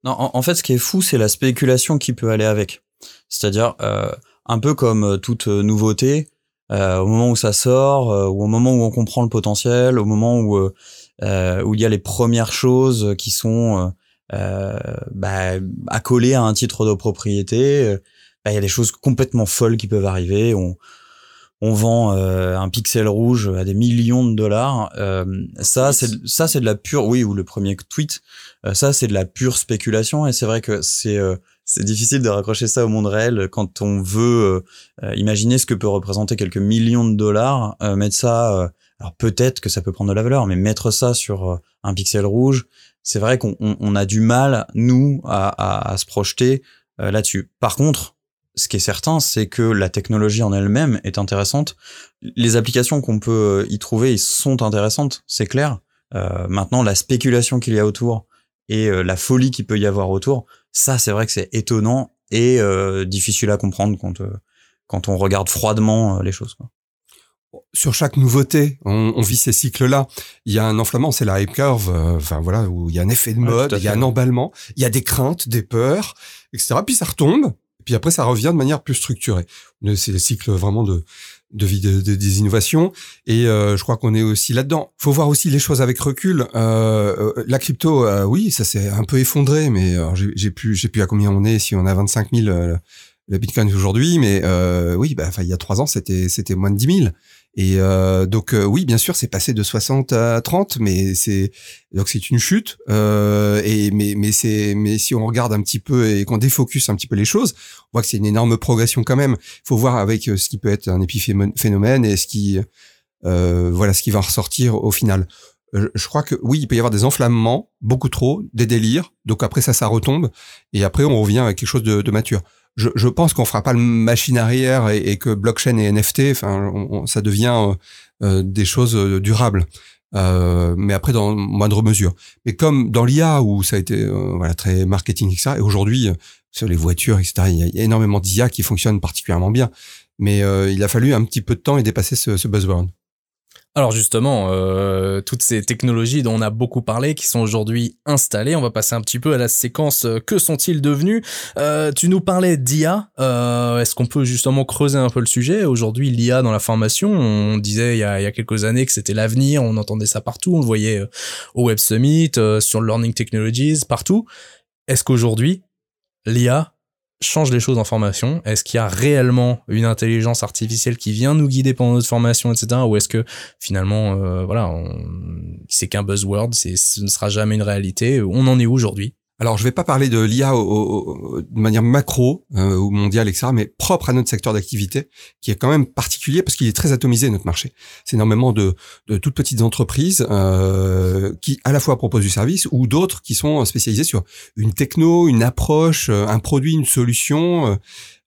Speaker 5: Non, en, fait, ce qui est fou, c'est la spéculation qui peut aller avec. C'est-à-dire, euh, un peu comme euh, toute euh, nouveauté, au moment où ça sort, ou au moment où on comprend le potentiel, au moment où où il y a les premières choses qui sont bah, accolées à un titre de propriété, bah, il y a des choses complètement folles qui peuvent arriver. On vend un pixel rouge à des millions de dollars. ça, c'est ça, c'est de la pure, oui, ou le premier tweet. Euh, ça, c'est de la pure spéculation et c'est vrai que c'est euh, c'est difficile de raccrocher ça au monde réel quand on veut euh, imaginer ce que peut représenter quelques millions de dollars, mettre ça. alors peut-être que ça peut prendre de la valeur, mais mettre ça sur un pixel rouge, c'est vrai qu'on on, a du mal nous à, à, à se projeter là-dessus. Par contre, ce qui est certain, c'est que la technologie en elle-même est intéressante. Les applications qu'on peut y trouver sont intéressantes, c'est clair. Euh, maintenant, la spéculation qu'il y a autour, et euh, la folie qu'il peut y avoir autour, ça c'est vrai que c'est étonnant et euh, difficile à comprendre quand euh, quand on regarde froidement les choses. Quoi.
Speaker 4: Sur chaque nouveauté, on, on vit ces cycles-là. Il y a un enflammement, c'est la hype curve. Enfin voilà, où il y a un effet de mode, il y a un emballement, il y a des craintes, des peurs, etc. Puis ça retombe, et puis après ça revient de manière plus structurée. C'est des cycles vraiment de vie de, des innovations et euh, je crois qu'on est aussi là-dedans. Faut voir aussi les choses avec recul. Euh, euh la crypto, oui, ça s'est un peu effondré, mais j'ai plus, j'ai plus à combien on est si on a 25 000 le Bitcoin aujourd'hui, mais oui, bah, il y a trois ans c'était c'était moins de 10 000. Et euh, donc euh, oui, bien sûr, c'est passé de 60 à 30, mais c'est donc c'est une chute. Euh, et mais mais c'est mais si on regarde un petit peu et qu'on défocus un petit peu les choses, on voit que c'est une énorme progression quand même. Il faut voir avec euh, ce qui peut être un épiphénomène et ce qui euh, voilà ce qui va ressortir au final. euh, je crois que oui, il peut y avoir des enflammements, beaucoup trop, des délires. Donc après ça, ça retombe et après on revient avec quelque chose de, de mature. Je, pense qu'on fera pas le machine arrière et, que blockchain et NFT, enfin, ça devient euh, euh, des choses euh, durables. Mais après dans moindre mesure. Mais comme dans l'IA où ça a été voilà très marketing etc. Et aujourd'hui sur les voitures etc. Il y a, énormément d'IA qui fonctionnent particulièrement bien. Mais il a fallu un petit peu de temps et dépasser ce, ce buzzword.
Speaker 3: Alors justement, euh, toutes ces technologies dont on a beaucoup parlé, qui sont aujourd'hui installées, on va passer un petit peu à la séquence euh, que sont-ils devenus? Euh, Tu nous parlais d'IA, euh, est-ce qu'on peut justement creuser un peu le sujet? Aujourd'hui, l'IA dans la formation, on disait il y a, il y a quelques années que c'était l'avenir, on entendait ça partout, on le voyait euh, au Web Summit, sur le Learning Technologies, partout. Est-ce qu'aujourd'hui, l'IA change les choses en formation? Est-ce qu'il y a réellement une intelligence artificielle qui vient nous guider pendant notre formation, etc. Ou est-ce que finalement, euh, voilà, c'est qu'un buzzword, ce ne sera jamais une réalité? On en est où aujourd'hui?
Speaker 4: Alors, je vais pas parler de l'IA de manière macro euh, ou mondiale, etc., mais propre à notre secteur d'activité, qui est quand même particulier parce qu'il est très atomisé notre marché. C'est énormément de, de toutes petites entreprises euh, qui à la fois proposent du service ou d'autres qui sont spécialisées sur une techno, une approche, euh, un produit, une solution.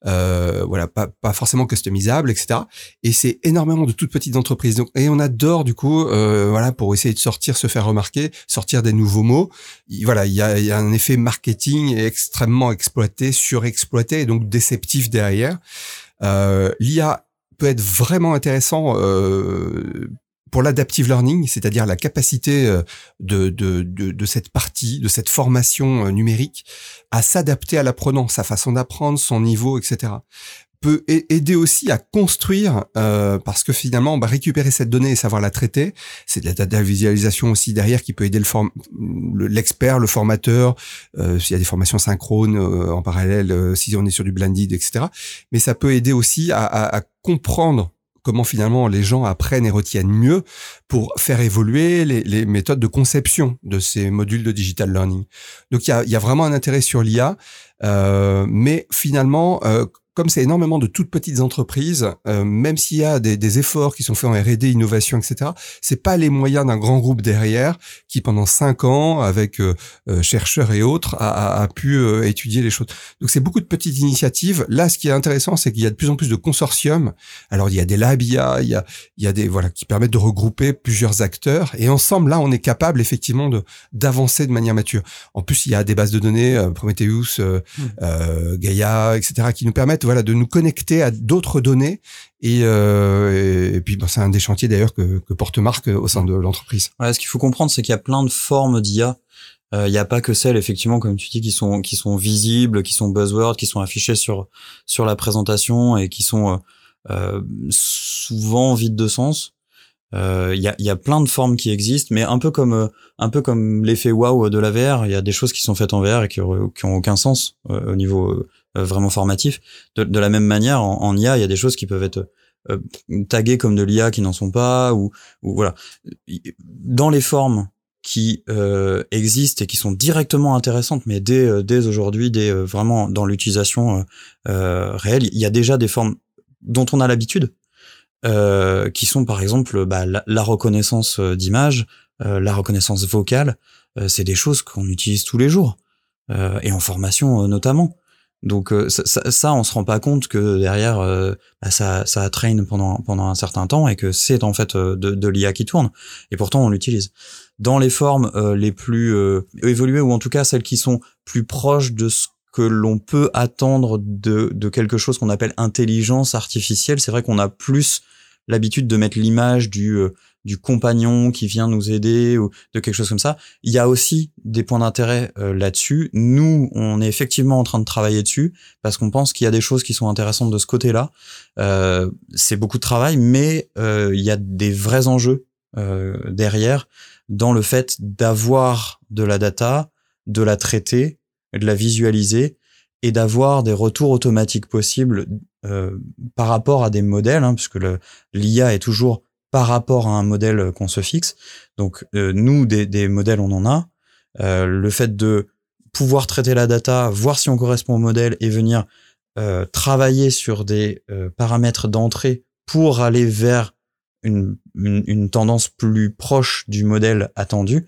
Speaker 4: Euh, voilà, pas, pas forcément customisable, etc. Et c'est énormément de toutes petites entreprises. Donc, et on adore du coup, euh, voilà, pour essayer de sortir, se faire remarquer, sortir des nouveaux mots. Il- Voilà, il y a, y a un effet marketing extrêmement exploité, surexploité, et donc déceptif derrière. Euh, L'IA peut être vraiment intéressant euh, pour l'adaptive learning, c'est-à-dire la capacité euh, de, de, de, de cette partie, de cette formation euh, numérique, à s'adapter à l'apprenant, sa façon d'apprendre, son niveau, etc peut aider aussi à construire euh, parce que finalement on va récupérer cette donnée et savoir la traiter c'est de la data visualisation aussi derrière qui peut aider le- l'expert le formateur euh, s'il y a des formations synchrones euh, en parallèle euh, si on est sur du blended etc mais ça peut aider aussi à, à- à comprendre comment finalement les gens apprennent et retiennent mieux pour faire évoluer les, méthodes de conception de ces modules de digital learning. Donc il y a, il y a vraiment un intérêt sur l'IA, euh, mais finalement, euh, comme c'est énormément de toutes petites entreprises, euh, même s'il y a des, des efforts qui sont faits en R&D, innovation, etc., c'est pas les moyens d'un grand groupe derrière qui pendant cinq ans, avec euh, euh, chercheurs et autres, a, a- a pu euh, étudier les choses. Donc c'est beaucoup de petites initiatives. Là, ce qui est intéressant, c'est qu'il y a de plus en plus de consortiums. Alors il y a des labs IA, il y a, il y a des voilà qui permettent de regrouper plusieurs acteurs et ensemble là, on est capable effectivement de d'avancer de manière mature. En plus, il y a des bases de données, Prometheus, euh, Gaia, etc., qui nous permettent voilà de nous connecter à d'autres données. Et, euh, et, puis, bon, c'est un des chantiers d'ailleurs que, que porte Marc au sein de l'entreprise.
Speaker 5: Ouais, ce qu'il faut comprendre, c'est qu'il y a plein de formes d'IA. Euh, Il n'y a pas que celles, effectivement, comme tu dis, qui sont qui sont visibles, qui sont buzzwords, qui sont affichées sur sur la présentation et qui sont euh, euh, souvent vides de sens. Euh, Il y, a, y a plein de formes qui existent, mais un peu comme euh, un peu comme l'effet wow de la VR, il y a des choses qui sont faites en VR et qui, qui ont aucun sens euh, au niveau euh, vraiment formatif. De, de la même manière, en, en IA, il y a des choses qui peuvent être euh, taguées comme de l'IA qui n'en sont pas, ou, ou voilà. Dans les formes qui euh, existent et qui sont directement intéressantes, mais dès, euh, dès aujourd'hui, dès euh, vraiment dans l'utilisation euh, euh, réelle, il y a déjà des formes dont on a l'habitude, euh, qui sont par exemple bah, la, la reconnaissance euh, d'image, euh, la reconnaissance vocale. Euh, c'est des choses qu'on utilise tous les jours euh, et en formation euh, notamment. Donc euh, ça, ça, ça, on se rend pas compte que derrière euh, bah, ça, ça traîne pendant pendant un certain temps et que c'est en fait euh, de, de l'IA qui tourne. Et pourtant on l'utilise dans les formes les plus évoluées ou en tout cas celles qui sont plus proches de ce que l'on peut attendre de, de quelque chose qu'on appelle intelligence artificielle. C'est vrai qu'on a plus l'habitude de mettre l'image du du compagnon qui vient nous aider ou de quelque chose comme ça. Il y a aussi des points d'intérêt euh, là-dessus. Nous, on est effectivement en train de travailler dessus parce qu'on pense qu'il y a des choses qui sont intéressantes de ce côté-là. Euh, c'est beaucoup de travail, mais euh, il y a des vrais enjeux euh, derrière dans le fait d'avoir de la data, de la traiter, de la visualiser et d'avoir des retours automatiques possibles par rapport à des modèles, hein, puisque l'IA est toujours par rapport à un modèle qu'on se fixe. Donc euh, nous, des, des, modèles, on en a. Euh, le fait de pouvoir traiter la data, voir si on correspond au modèle et venir euh, travailler sur des paramètres d'entrée pour aller vers une, une, une tendance plus proche du modèle attendu,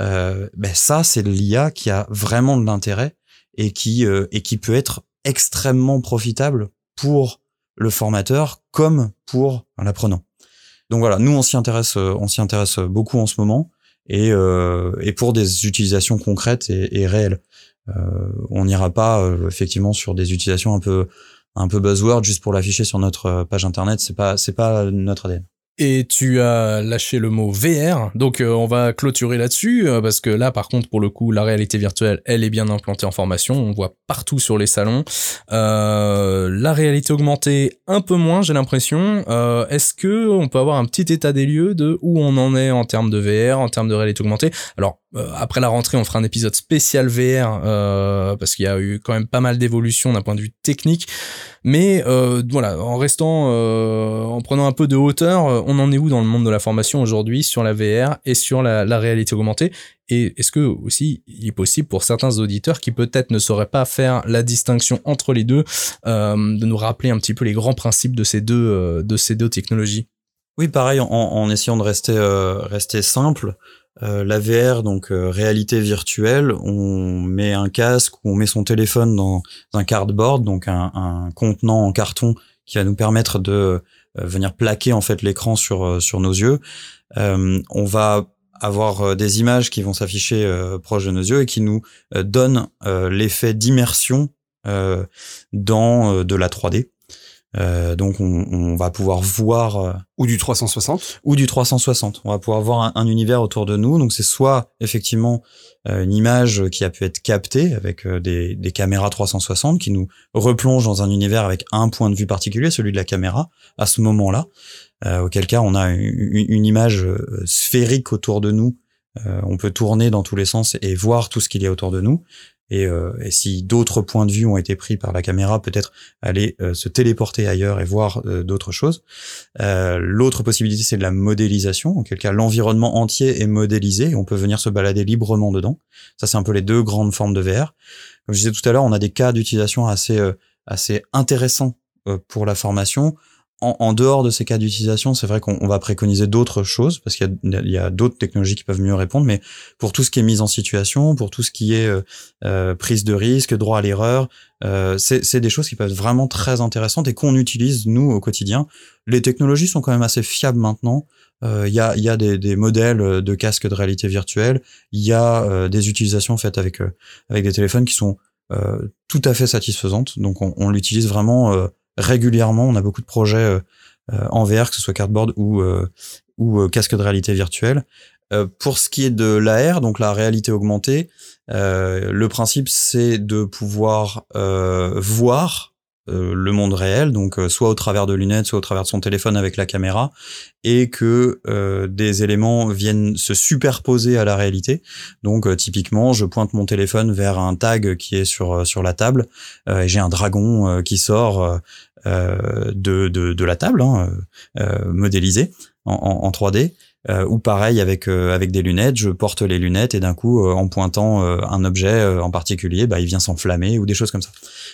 Speaker 5: euh, ben ça c'est l'IA qui a vraiment de l'intérêt et qui euh, et qui peut être extrêmement profitable pour le formateur comme pour l'apprenant. Donc voilà, nous on s'y intéresse, euh, on s'y intéresse beaucoup en ce moment et, euh, et pour des utilisations concrètes et, et réelles. Euh, on n'ira pas euh, effectivement sur des utilisations un peu un peu buzzword juste pour l'afficher sur notre page internet. C'est pas c'est pas notre ADN.
Speaker 3: Et tu as lâché le mot VR, donc euh, on va clôturer là-dessus, euh, parce que là par contre pour le coup la réalité virtuelle elle est bien implantée en formation, on voit partout sur les salons. Euh, la réalité augmentée un peu moins j'ai l'impression. Est-ce que on peut avoir un petit état des lieux de où on en est en termes de VR, en termes de réalité augmentée? Alors après la rentrée on fera un épisode spécial VR, parce qu'il y a eu quand même pas mal d'évolutions d'un point de vue technique. Mais euh, voilà, en restant, euh, en prenant un peu de hauteur, euh, on en est où dans le monde de la formation aujourd'hui sur la VR et sur la, réalité augmentée? Et est-ce que aussi il est possible pour certains auditeurs qui peut-être ne sauraient pas faire la distinction entre les deux, euh, de nous rappeler un petit peu les grands principes de ces deux, euh, de ces deux technologies?
Speaker 5: Oui, pareil, en, en essayant de rester, euh, rester simple. Euh, la donc euh, réalité virtuelle, on met un casque on met son téléphone dans un cardboard, donc un, contenant en carton qui va nous permettre de euh, venir plaquer en fait l'écran sur sur nos yeux. on va avoir des images qui vont s'afficher proche de nos yeux et qui nous donnent l'effet d'immersion dans de la 3D. Euh, donc on, on, va pouvoir voir euh,
Speaker 4: ou du 360
Speaker 5: ou du 360. On va pouvoir voir un, un univers autour de nous. Donc c'est soit effectivement euh, une image qui a pu être captée avec euh, des, des, caméras 360 qui nous replonge dans un univers avec un point de vue particulier, celui de la caméra à ce moment-là. Euh, auquel cas on a une, une image sphérique autour de nous. on peut tourner dans tous les sens et voir tout ce qu'il y a autour de nous. Et, euh, si d'autres points de vue ont été pris par la caméra, peut-être aller euh, se téléporter ailleurs et voir euh, d'autres choses. Euh, l'autre possibilité, c'est de la modélisation, en quel cas l'environnement entier est modélisé et on peut venir se balader librement dedans. Ça, c'est un peu les deux grandes formes de VR. Comme je disais tout à l'heure, on a des cas d'utilisation assez assez intéressants pour la formation en, dehors de ces cas d'utilisation, c'est vrai qu'on va préconiser d'autres choses parce qu'il y a, d'autres technologies qui peuvent mieux répondre. Mais pour tout ce qui est mise en situation, pour tout ce qui est euh, euh, prise de risque, droit à l'erreur, euh, c'est des choses qui peuvent être vraiment très intéressantes et qu'on utilise nous au quotidien. Les technologies sont quand même assez fiables maintenant. Il y, a, y a des, des, modèles de casques de réalité virtuelle. Il y a des utilisations faites avec avec des téléphones qui sont tout à fait satisfaisantes. Donc on, on l'utilise vraiment régulièrement. On a beaucoup de projets euh, euh, en VR, que ce soit cardboard ou euh, ou casque de réalité virtuelle. pour ce qui est de l'AR, donc la réalité augmentée, le principe c'est de pouvoir voir euh, le monde réel, donc euh, soit au travers de lunettes, soit au travers de son téléphone avec la caméra, et que euh, des éléments viennent se superposer à la réalité. Donc typiquement, je pointe mon téléphone vers un tag qui est sur sur la table, et j'ai un dragon qui sort de, de, de la table, hein, modélisé en, en, en 3D. Euh, ou pareil avec euh, avec des lunettes, je porte les lunettes et d'un coup, euh, en pointant un objet en particulier, bah, il vient s'enflammer ou des choses comme ça.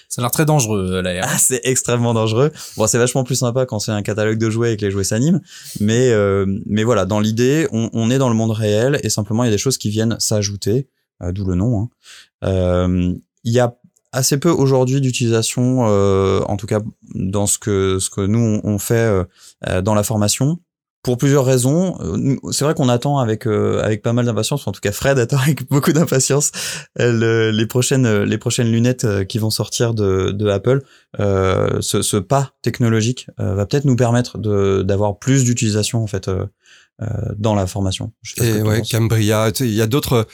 Speaker 3: Ça a l'air très dangereux l'air.
Speaker 5: Ah, c'est extrêmement dangereux. Bon, c'est vachement plus sympa quand c'est un catalogue de jouets et que les jouets s'animent, mais mais voilà, dans l'idée, on, on, est dans le monde réel et simplement il y a des choses qui viennent s'ajouter, d'où le nom. Hein. Il y a assez peu aujourd'hui d'utilisation, en tout cas dans ce que ce que nous on fait dans la formation pour plusieurs raisons. Euh, c'est vrai qu'on attend avec euh, avec pas mal d'impatience, en tout cas Fred attend avec beaucoup d'impatience euh, les prochaines les prochaines lunettes qui vont sortir de, de Apple. ce, ce, pas technologique va peut-être nous permettre de d'avoir plus d'utilisation en fait dans la formation.
Speaker 4: Et ouais, Cambria, il y a d'autres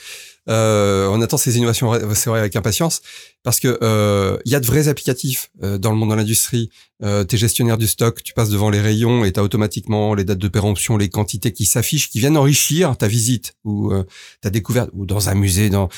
Speaker 4: euh, on attend ces innovations, c'est vrai, avec impatience, parce que euh, il y a de vrais applicatifs euh, dans le monde de l'industrie. Euh, es gestionnaire du stock, tu passes devant les rayons et tu as automatiquement les dates de péremption, les quantités qui s'affichent, qui viennent enrichir ta visite ou euh, ta découverte, ou dans un musée. Dans,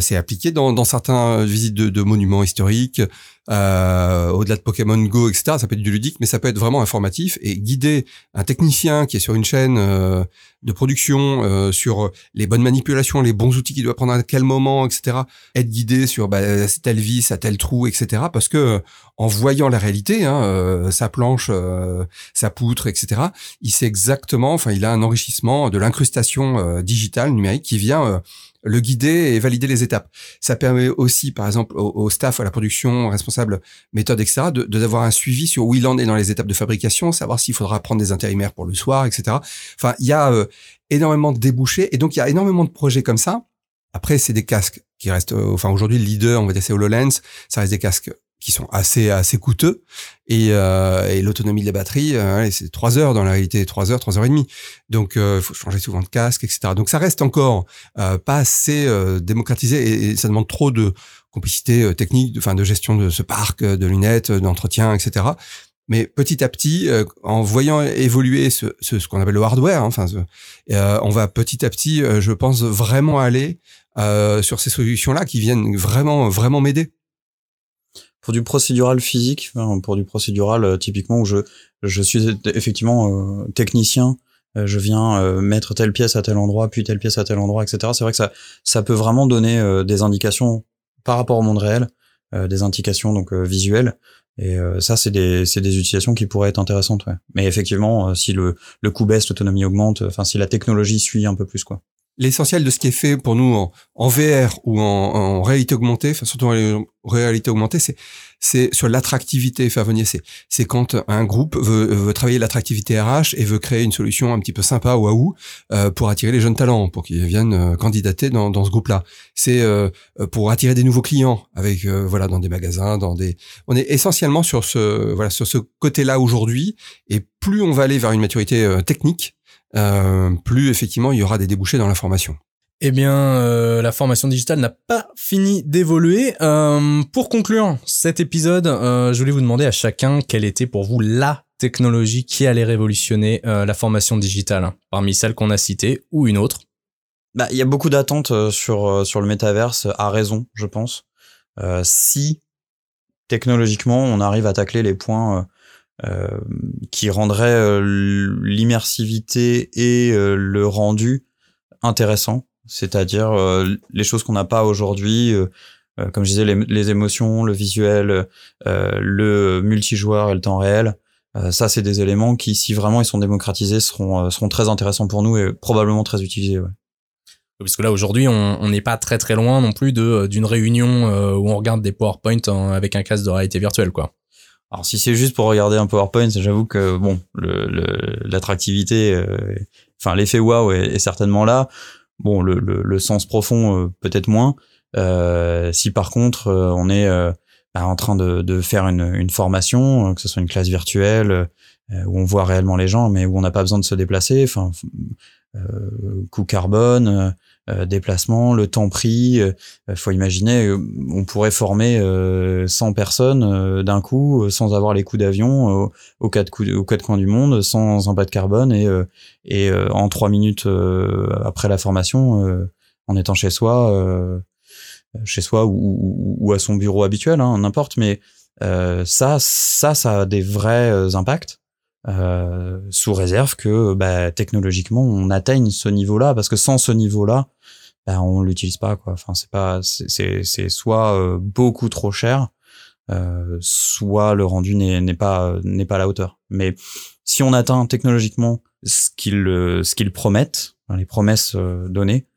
Speaker 4: c'est appliqué dans, dans certains visites de, de monuments historiques. Euh, au-delà de Pokémon Go, etc. Ça peut être du ludique, mais ça peut être vraiment informatif et guider un technicien qui est sur une chaîne euh, de production euh, sur les bonnes manipulations, les bons outils qu'il doit prendre à quel moment, etc. Être guidé sur bah, telle vis à tel trou, etc. Parce que en voyant la réalité, hein, sa planche, sa poutre, etc. Il sait exactement, enfin, il a un enrichissement de l'incrustation digitale numérique qui vient le guider et valider les étapes. Ça permet aussi, par exemple, au, staff, à la production, responsable méthode, etc., de d'avoir un suivi sur où il en est dans les étapes de fabrication, savoir s'il faudra prendre des intérimaires pour le soir, etc. Enfin, il y a euh, énormément de débouchés et donc il y a énormément de projets comme ça. Après, c'est des casques qui restent, euh, enfin aujourd'hui le leader, on va dire c'est HoloLens, ça reste des casques qui sont assez assez coûteux. Et, euh, et l'autonomie de la batterie euh, c'est trois heures dans la réalité trois heures trois heures et demie. Donc euh, faut changer souvent de casque etc donc ça reste encore euh, pas assez euh, démocratisé et, ça demande trop de complicité technique de, enfin de gestion de ce parc de lunettes d'entretien etc mais petit à petit, en voyant évoluer ce, ce, qu'on appelle le hardware, hein, enfin, on va petit à petit, je pense, vraiment aller sur ces solutions-là qui viennent vraiment, vraiment m'aider
Speaker 5: pour du procédural physique, pour du procédural euh, typiquement où je je suis effectivement euh, technicien, euh, je viens mettre telle pièce à tel endroit, puis telle pièce à tel endroit, etc. C'est vrai que ça ça peut vraiment donner des indications par rapport au monde réel, des indications donc visuelles. Et ça, c'est des, c'est des utilisations qui pourraient être intéressantes. Ouais. Mais effectivement, si le, le coût baisse, l'autonomie augmente, enfin si la technologie suit un peu plus, quoi
Speaker 4: l'essentiel de ce qui est fait pour nous en, VR ou en, réalité augmentée, enfin surtout en réalité augmentée, c'est c'est sur l'attractivité. Venir, c'est c'est quand un groupe veut, veut travailler l'attractivité RH et veut créer une solution un petit peu sympa waouh euh, pour attirer les jeunes talents, pour qu'ils viennent euh, candidater dans, dans ce groupe-là. C'est euh, pour attirer des nouveaux clients avec euh, voilà dans des magasins, dans des. On est essentiellement sur ce voilà sur ce côté-là aujourd'hui et plus on va aller vers une maturité euh, technique euh, plus effectivement il y aura des débouchés dans la formation.
Speaker 3: Eh bien, euh, la formation digitale n'a pas fini d'évoluer. Euh, pour conclure cet épisode, je voulais vous demander à chacun quelle était pour vous la technologie qui allait révolutionner la formation digitale, hein, parmi celles qu'on a citées ou une autre.
Speaker 5: Bah, il y a beaucoup d'attentes sur sur le métaverse, à raison, je pense. si technologiquement on arrive à tacler les points euh, qui rendrait euh, l'immersivité et euh, le rendu intéressant, c'est-à-dire les choses qu'on n'a pas aujourd'hui, comme je disais, les, émotions, le visuel, le multijoueur et le temps réel. ça, c'est des éléments qui, si vraiment ils sont démocratisés, seront, seront très intéressants pour nous et probablement très utilisés. Ouais.
Speaker 3: Parce que là aujourd'hui, on n'est pas très très loin non plus de d'une réunion où on regarde des PowerPoint avec un casque de réalité virtuelle, quoi.
Speaker 5: Alors si c'est juste pour regarder un PowerPoint, j'avoue que bon, l'attractivité, le, euh, enfin l'effet wow est, certainement là. Bon, le, le sens profond euh, peut-être moins. Euh, si par contre on est bah, en train de, de faire une, une, formation, que ce soit une classe virtuelle où on voit réellement les gens, mais où on n'a pas besoin de se déplacer, enfin coût carbone, euh, déplacement, le temps pris. Euh, faut imaginer, euh, on pourrait former 100 personnes d'un coup sans avoir les coûts d'avion aux quatre aux quatre coins du monde, sans impact carbone et et en trois minutes après la formation, en étant chez soi, chez soi ou, ou, à son bureau habituel, hein, n'importe. Mais ça, ça, ça a des vrais impacts. Euh, sous réserve que bah, technologiquement on atteigne ce niveau-là. Parce que sans ce niveau-là bah, on l'utilise pas quoi. Enfin c'est pas c'est c'est soit euh, beaucoup trop cher euh, soit le rendu n'est n'est pas n'est pas à la hauteur. Mais si on atteint technologiquement ce qu'ils ce qu'ils promettent les promesses données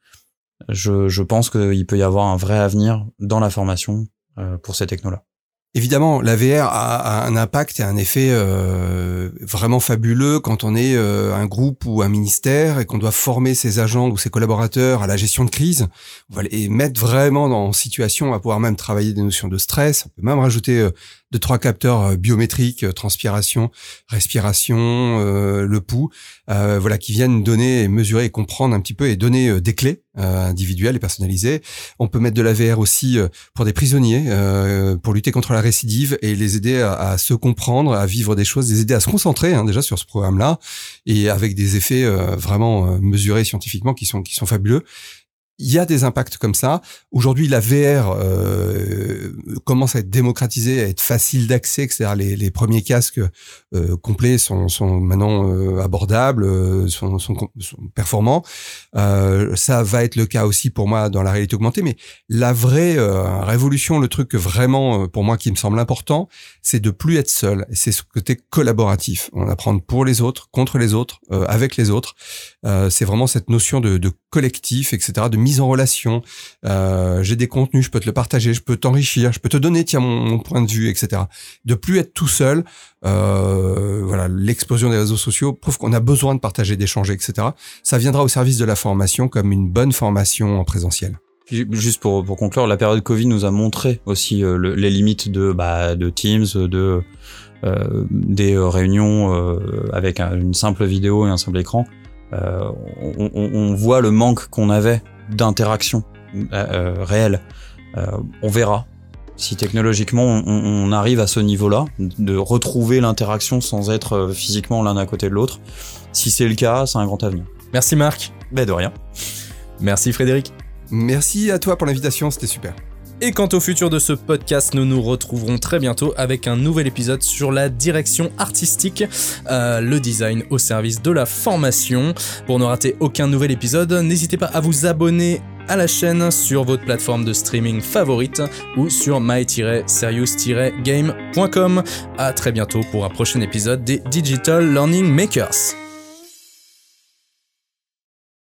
Speaker 5: je je pense qu'il peut y avoir un vrai avenir dans la formation pour ces technos là
Speaker 4: Évidemment, la VR a, un impact et un effet euh, vraiment fabuleux quand on est euh, un groupe ou un ministère et qu'on doit former ses agents ou ses collaborateurs à la gestion de crise. Les mettre vraiment en situation à pouvoir même travailler des notions de stress. On peut même rajouter euh, de trois capteurs euh, biométriques, euh, transpiration, respiration, euh, le pouls, voilà, qui viennent donner, mesurer et comprendre un petit peu et donner des clés individuelles et personnalisées. On peut mettre de la VR aussi pour des prisonniers, pour lutter contre la récidive et les aider à, se comprendre, à vivre des choses, les aider à se concentrer hein, déjà sur ce programme-là et avec des effets vraiment mesurés scientifiquement qui sont qui sont fabuleux. Il y a des impacts comme ça. Aujourd'hui, la VR euh, commence à être démocratisée, à être facile d'accès, c'est-à-dire les, premiers casques complets sont, sont maintenant euh, abordables, euh, sont, sont, sont, performants. Euh, ça va être le cas aussi pour moi dans la réalité augmentée, mais la vraie révolution, le truc vraiment pour moi qui me semble important, c'est de plus être seul. C'est ce côté collaboratif. On apprend pour les autres, contre les autres, avec les autres. c'est vraiment cette notion de, de collectif, etc., de mise en relation. Euh, j'ai des contenus, je peux te le partager, je peux t'enrichir, je peux te donner tiens mon, point de vue, etc. De plus être tout seul. Euh, voilà, l'explosion des réseaux sociaux prouve qu'on a besoin de partager, d'échanger, etc. Ça viendra au service de la formation comme une bonne formation en présentiel.
Speaker 5: Juste pour, conclure, la période Covid nous a montré aussi euh, les limites de, bah, Teams, de euh, des réunions euh, avec une simple vidéo et un simple écran. Euh, on, voit le manque qu'on avait d'interaction euh, euh réelle. Euh, on verra si technologiquement on, on arrive à ce niveau-là, de retrouver l'interaction sans être physiquement l'un à côté de l'autre. Si c'est le cas, c'est un grand avenir.
Speaker 3: Merci Marc.
Speaker 5: Ben de rien.
Speaker 3: Merci Frédéric.
Speaker 4: Merci à toi pour l'invitation, c'était super.
Speaker 3: Et quant au futur de ce podcast, nous nous retrouverons très bientôt avec un nouvel épisode sur la direction artistique, euh, le design au service de la formation. Pour ne rater aucun nouvel épisode, n'hésitez pas à vous abonner à la chaîne sur votre plateforme de streaming favorite ou sur my-serious-game.com. À très bientôt pour un prochain épisode des Digital Learning Makers.